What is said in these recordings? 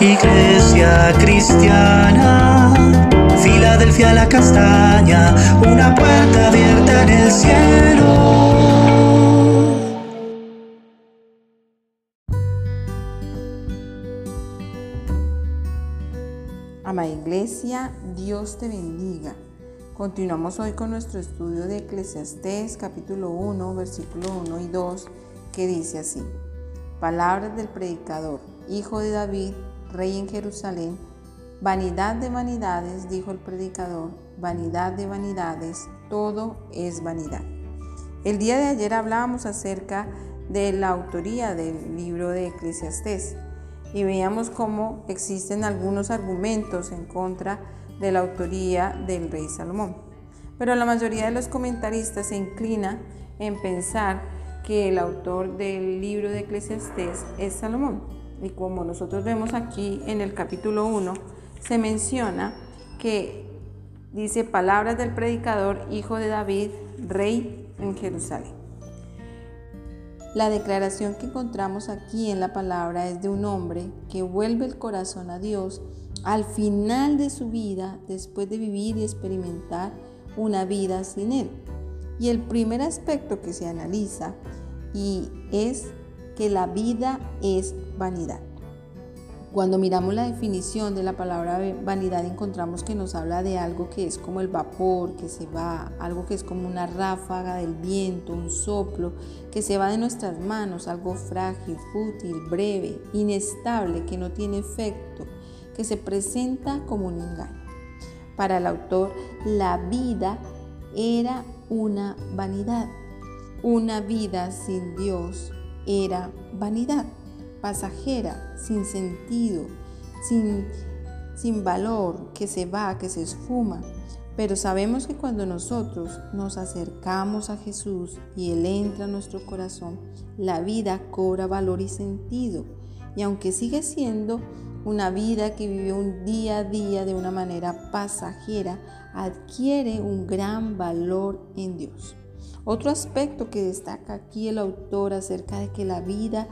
Iglesia cristiana, Filadelfia la castaña, una puerta abierta en el cielo. Ama Iglesia, Dios te bendiga. Continuamos hoy con nuestro estudio de Eclesiastés capítulo 1, versículo 1 y 2, que dice así. Palabras del predicador, hijo de David, rey en Jerusalén. Vanidad de vanidades, dijo el predicador, vanidad de vanidades, todo es vanidad. El día de ayer hablábamos acerca de la autoría del libro de Eclesiastés y veíamos cómo existen algunos argumentos en contra de la autoría del rey Salomón. Pero la mayoría de los comentaristas se inclina en pensar que el autor del libro de Eclesiastés es Salomón. Y como nosotros vemos aquí en el capítulo 1, se menciona que dice palabras del predicador, hijo de David, rey en Jerusalén. La declaración que encontramos aquí en la palabra es de un hombre que vuelve el corazón a Dios al final de su vida después de vivir y experimentar una vida sin Él. Y el primer aspecto que se analiza y es que la vida es vanidad. Cuando miramos la definición de la palabra vanidad encontramos que nos habla de algo que es como el vapor, que se va, algo que es como una ráfaga del viento, un soplo, que se va de nuestras manos, algo frágil, fútil, breve, inestable, que no tiene efecto, que se presenta como un engaño. Para el autor, la vida era una vanidad. Una vida sin Dios era vanidad pasajera, sin sentido, sin, sin valor, que se va, que se esfuma. Pero sabemos que cuando nosotros nos acercamos a Jesús y Él entra a nuestro corazón, la vida cobra valor y sentido. Y aunque sigue siendo una vida que vive un día a día de una manera pasajera, adquiere un gran valor en Dios. Otro aspecto que destaca aquí el autor acerca de que la vida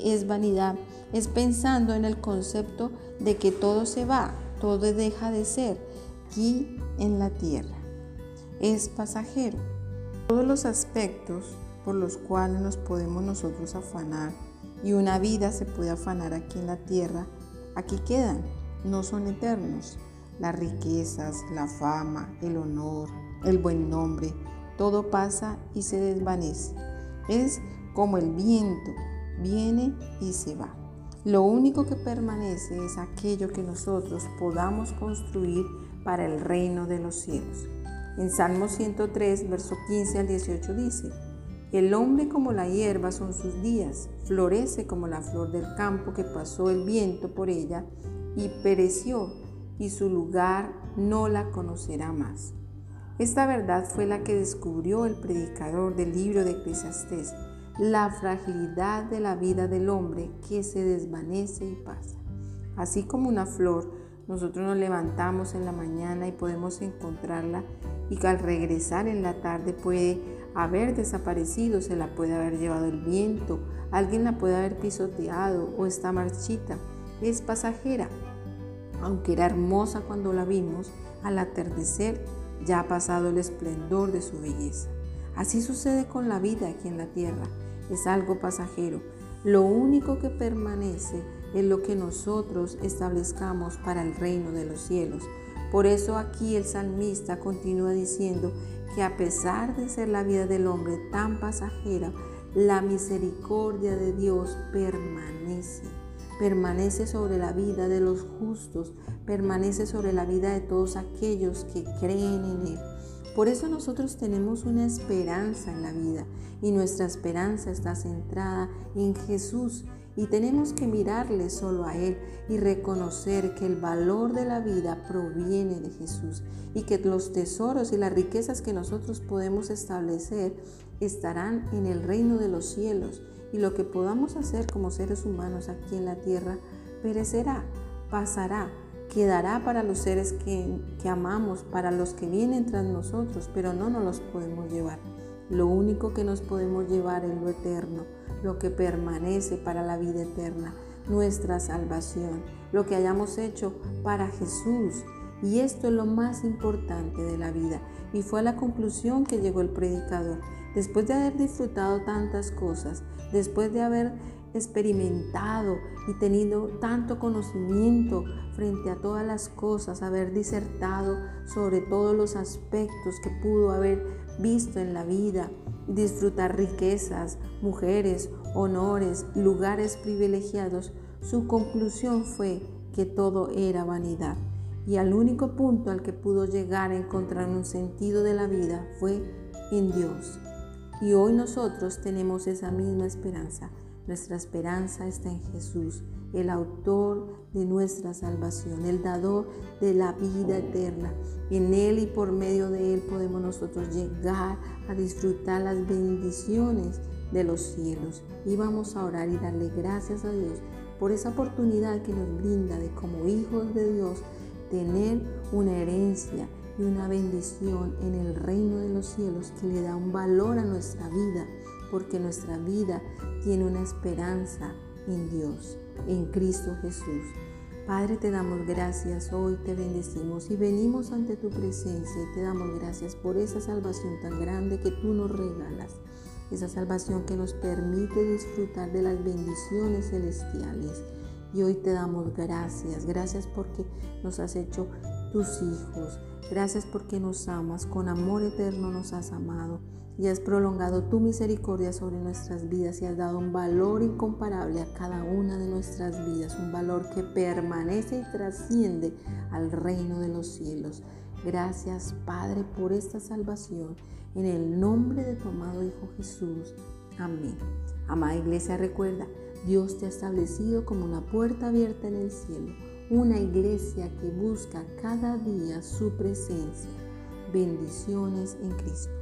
es vanidad, es pensando en el concepto de que todo se va, todo deja de ser aquí en la tierra. Es pasajero. Todos los aspectos por los cuales nos podemos nosotros afanar y una vida se puede afanar aquí en la tierra, aquí quedan, no son eternos. Las riquezas, la fama, el honor, el buen nombre, todo pasa y se desvanece. Es como el viento viene y se va. Lo único que permanece es aquello que nosotros podamos construir para el reino de los cielos. En Salmo 103, verso 15 al 18 dice, El hombre como la hierba son sus días, florece como la flor del campo que pasó el viento por ella y pereció, y su lugar no la conocerá más. Esta verdad fue la que descubrió el predicador del libro de Eclesiastés la fragilidad de la vida del hombre que se desvanece y pasa. Así como una flor, nosotros nos levantamos en la mañana y podemos encontrarla y al regresar en la tarde puede haber desaparecido, se la puede haber llevado el viento, alguien la puede haber pisoteado o está marchita. Es pasajera. Aunque era hermosa cuando la vimos, al atardecer ya ha pasado el esplendor de su belleza. Así sucede con la vida aquí en la tierra. Es algo pasajero. Lo único que permanece es lo que nosotros establezcamos para el reino de los cielos. Por eso aquí el salmista continúa diciendo que a pesar de ser la vida del hombre tan pasajera, la misericordia de Dios permanece. Permanece sobre la vida de los justos, permanece sobre la vida de todos aquellos que creen en Él. Por eso nosotros tenemos una esperanza en la vida y nuestra esperanza está centrada en Jesús y tenemos que mirarle solo a Él y reconocer que el valor de la vida proviene de Jesús y que los tesoros y las riquezas que nosotros podemos establecer estarán en el reino de los cielos y lo que podamos hacer como seres humanos aquí en la tierra perecerá, pasará, quedará para los seres que, amamos, para los que vienen tras nosotros, pero no nos los podemos llevar. Lo único que nos podemos llevar es lo eterno, lo que permanece para la vida eterna. nuestra salvación, lo que hayamos hecho para Jesús. Y esto es lo más importante de la vida. Y fue a la conclusión que llegó el predicador. Después de haber disfrutado tantas cosas, después de haber experimentado y tenido tanto conocimiento frente a todas las cosas, haber disertado sobre todos los aspectos que pudo haber visto en la vida, disfrutar riquezas, mujeres, honores, lugares privilegiados, su conclusión fue que todo era vanidad. Y al único punto al que pudo llegar a encontrar un sentido de la vida fue en Dios. Y hoy nosotros tenemos esa misma esperanza. Nuestra esperanza está en Jesús, el autor de nuestra salvación, el dador de la vida eterna. En Él y por medio de Él podemos nosotros llegar a disfrutar las bendiciones de los cielos. Y vamos a orar y darle gracias a Dios por esa oportunidad que nos brinda de como hijos de Dios tener una herencia y una bendición en el reino de los cielos que le da un valor a nuestra vida, porque nuestra vida tiene una esperanza en Dios, en Cristo Jesús. Padre, te damos gracias, hoy te bendecimos y venimos ante tu presencia y te damos gracias por esa salvación tan grande que tú nos regalas, esa salvación que nos permite disfrutar de las bendiciones celestiales. Y hoy te damos gracias, gracias porque nos has hecho tus hijos, gracias porque nos amas, con amor eterno nos has amado y has prolongado tu misericordia sobre nuestras vidas y has dado un valor incomparable a cada una de nuestras vidas, un valor que permanece y trasciende al reino de los cielos. Gracias Padre por esta salvación, en el nombre de tu amado Hijo Jesús. Amén. Amada iglesia, recuerda, Dios te ha establecido como una puerta abierta en el cielo, una iglesia que busca cada día su presencia. Bendiciones en Cristo.